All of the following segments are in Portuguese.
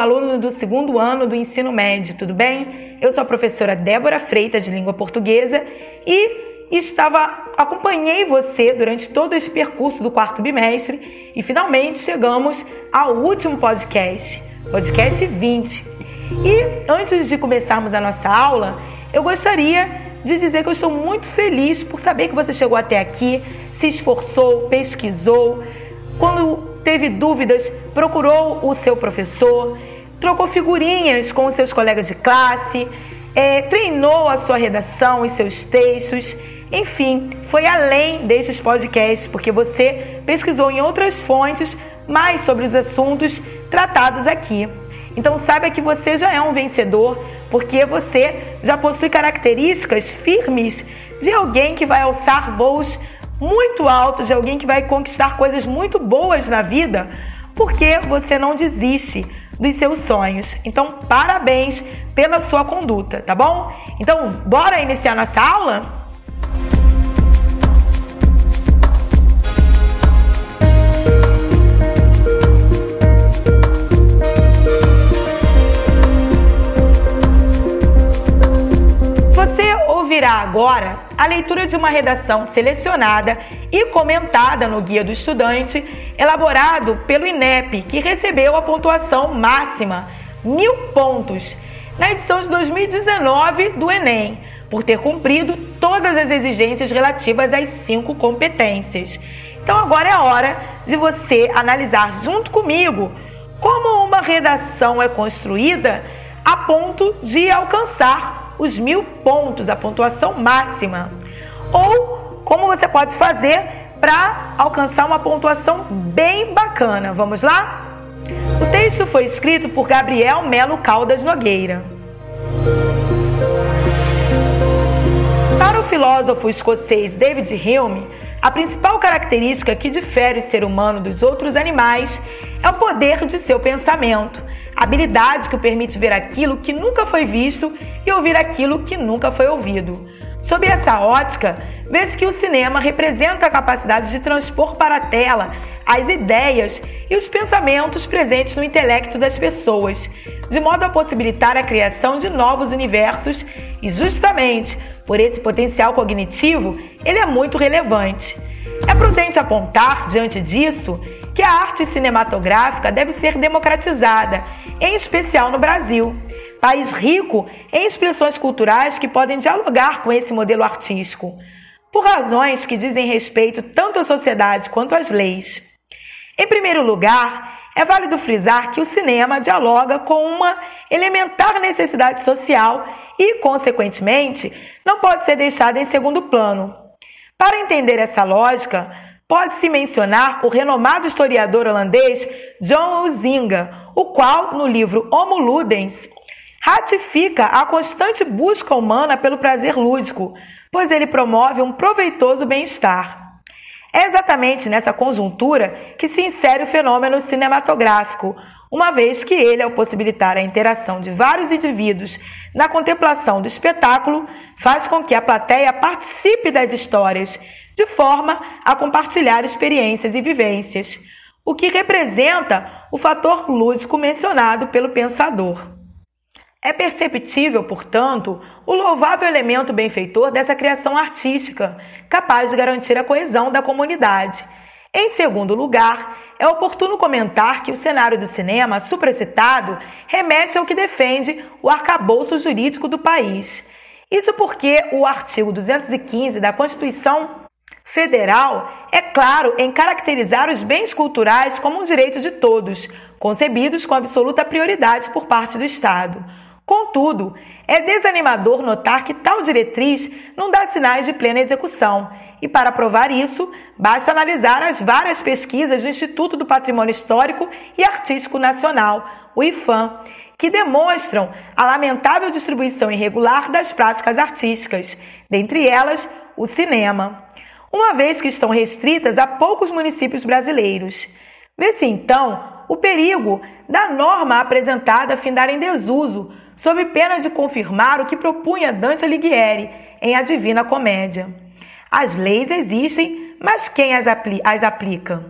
aluno do segundo ano do ensino médio, tudo bem? Eu sou a professora Débora Freitas de língua portuguesa e estava acompanhei você durante todo esse percurso do quarto bimestre e finalmente chegamos ao último podcast, podcast 20. E antes de começarmos a nossa aula, eu gostaria de dizer que eu estou muito feliz por saber que você chegou até aqui, se esforçou, pesquisou, quando teve dúvidas, procurou o seu professor, trocou figurinhas com seus colegas de classe, é, treinou a sua redação e seus textos. Enfim, foi além destes podcasts, porque você pesquisou em outras fontes mais sobre os assuntos tratados aqui. Então saiba que você já é um vencedor, porque você já possui características firmes de alguém que vai alçar voos muito alto de alguém que vai conquistar coisas muito boas na vida, porque você não desiste dos seus sonhos. Então, parabéns pela sua conduta, tá bom? Então, bora iniciar nossa aula? Ouvirá agora a leitura de uma redação selecionada e comentada no Guia do Estudante, elaborado pelo INEP, que recebeu a pontuação máxima, mil pontos, na edição de 2019 do Enem, por ter cumprido todas as exigências relativas às cinco competências. Então agora é a hora de você analisar junto comigo como uma redação é construída a ponto de alcançar os mil pontos, a pontuação máxima. Ou como você pode fazer para alcançar uma pontuação bem bacana. Vamos lá? O texto foi escrito por Gabriel Melo Caldas Nogueira. Para o filósofo escocês David Hume, a principal característica que difere o ser humano dos outros animais é o poder de seu pensamento, habilidade que o permite ver aquilo que nunca foi visto e ouvir aquilo que nunca foi ouvido. Sob essa ótica, vê-se que o cinema representa a capacidade de transpor para a tela as ideias e os pensamentos presentes no intelecto das pessoas, de modo a possibilitar a criação de novos universos, e justamente por esse potencial cognitivo, ele é muito relevante. É prudente apontar, diante disso, que a arte cinematográfica deve ser democratizada, em especial no Brasil, país rico em expressões culturais que podem dialogar com esse modelo artístico, por razões que dizem respeito tanto à sociedade quanto às leis. Em primeiro lugar, é válido frisar que o cinema dialoga com uma elementar necessidade social e, consequentemente, não pode ser deixado em segundo plano. Para entender essa lógica, Pode-se mencionar o renomado historiador holandês John Huizinga, o qual, no livro Homo Ludens, ratifica a constante busca humana pelo prazer lúdico, pois ele promove um proveitoso bem-estar. É exatamente nessa conjuntura que se insere o fenômeno cinematográfico, uma vez que ele, ao possibilitar a interação de vários indivíduos na contemplação do espetáculo, faz com que a plateia participe das histórias de forma a compartilhar experiências e vivências, o que representa o fator lúdico mencionado pelo pensador. É perceptível, portanto, o louvável elemento benfeitor dessa criação artística, capaz de garantir a coesão da comunidade. Em segundo lugar, é oportuno comentar que o cenário do cinema supracitado remete ao que defende o arcabouço jurídico do país. Isso porque o artigo 215 da Constituição federal é claro em caracterizar os bens culturais como um direito de todos, concebidos com absoluta prioridade por parte do Estado. Contudo, é desanimador notar que tal diretriz não dá sinais de plena execução. E para provar isso, basta analisar as várias pesquisas do Instituto do Patrimônio Histórico e Artístico Nacional, o IFAM, que demonstram a lamentável distribuição irregular das práticas artísticas, dentre elas o cinema uma vez que estão restritas a poucos municípios brasileiros. Vê-se então o perigo da norma apresentada findar em desuso, sob pena de confirmar o que propunha Dante Alighieri em A Divina Comédia. As leis existem, mas quem as, apli as aplica?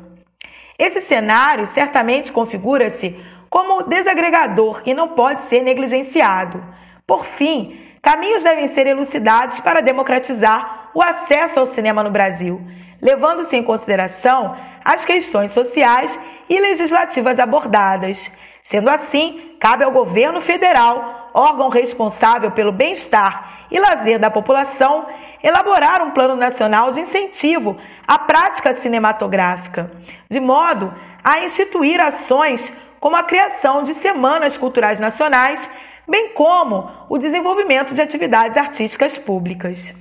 Esse cenário certamente configura-se como desagregador e não pode ser negligenciado. Por fim, caminhos devem ser elucidados para democratizar o acesso ao cinema no Brasil, levando-se em consideração as questões sociais e legislativas abordadas. Sendo assim, cabe ao governo federal, órgão responsável pelo bem-estar e lazer da população, elaborar um plano nacional de incentivo à prática cinematográfica, de modo a instituir ações como a criação de semanas culturais nacionais, bem como o desenvolvimento de atividades artísticas públicas.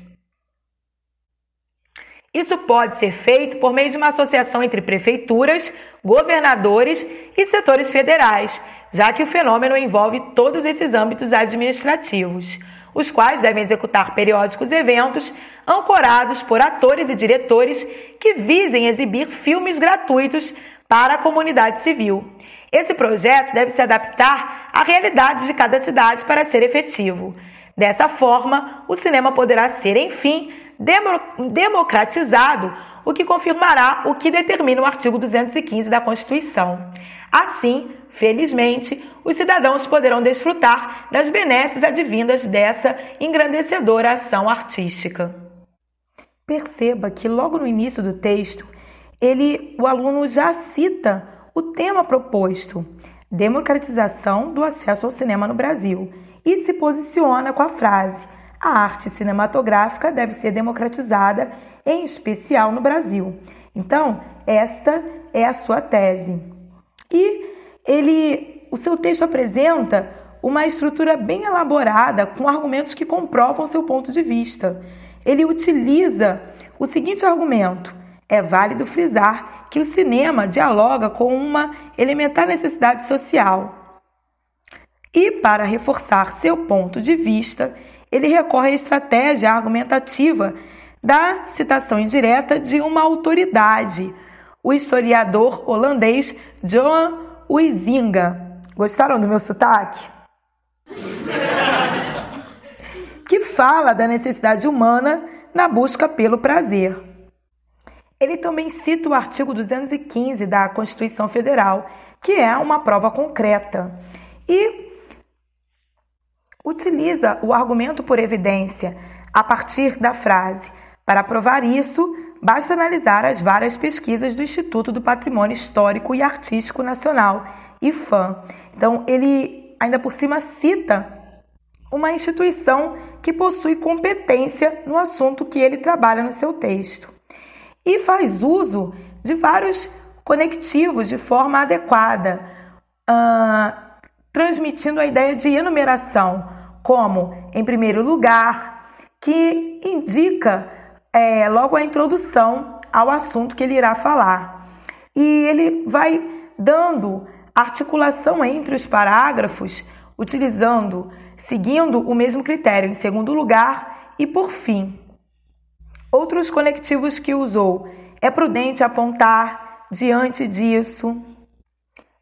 Isso pode ser feito por meio de uma associação entre prefeituras, governadores e setores federais, já que o fenômeno envolve todos esses âmbitos administrativos, os quais devem executar periódicos eventos ancorados por atores e diretores que visem exibir filmes gratuitos para a comunidade civil. Esse projeto deve se adaptar à realidade de cada cidade para ser efetivo. Dessa forma, o cinema poderá ser, enfim, democratizado, o que confirmará o que determina o artigo 215 da Constituição. Assim, felizmente, os cidadãos poderão desfrutar das benesses advindas dessa engrandecedora ação artística. Perceba que logo no início do texto, ele, o aluno já cita o tema proposto, democratização do acesso ao cinema no Brasil, e se posiciona com a frase: a arte cinematográfica deve ser democratizada, em especial no Brasil. Então, esta é a sua tese. E ele, o seu texto apresenta uma estrutura bem elaborada com argumentos que comprovam seu ponto de vista. Ele utiliza o seguinte argumento: é válido frisar que o cinema dialoga com uma elementar necessidade social. E, para reforçar seu ponto de vista, ele recorre à estratégia argumentativa da citação indireta de uma autoridade, o historiador holandês Johan Huizinga. Gostaram do meu sotaque? que fala da necessidade humana na busca pelo prazer. Ele também cita o artigo 215 da Constituição Federal, que é uma prova concreta, e utiliza o argumento por evidência a partir da frase. Para provar isso, basta analisar as várias pesquisas do Instituto do Patrimônio Histórico e Artístico Nacional, IFAM. Então, ele ainda por cima cita uma instituição que possui competência no assunto que ele trabalha no seu texto. E faz uso de vários conectivos de forma adequada, uh, transmitindo a ideia de enumeração, como, em primeiro lugar, que indica é, logo a introdução ao assunto que ele irá falar. E ele vai dando articulação entre os parágrafos, utilizando, seguindo o mesmo critério, em segundo lugar e por fim. Outros conectivos que usou é prudente apontar, diante disso.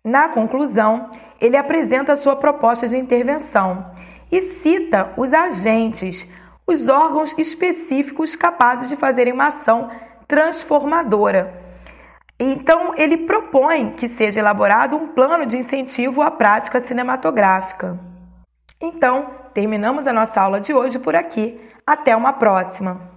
Na conclusão, ele apresenta sua proposta de intervenção e cita os agentes, os órgãos específicos capazes de fazerem uma ação transformadora. Então, ele propõe que seja elaborado um plano de incentivo à prática cinematográfica. Então, terminamos a nossa aula de hoje por aqui. Até uma próxima!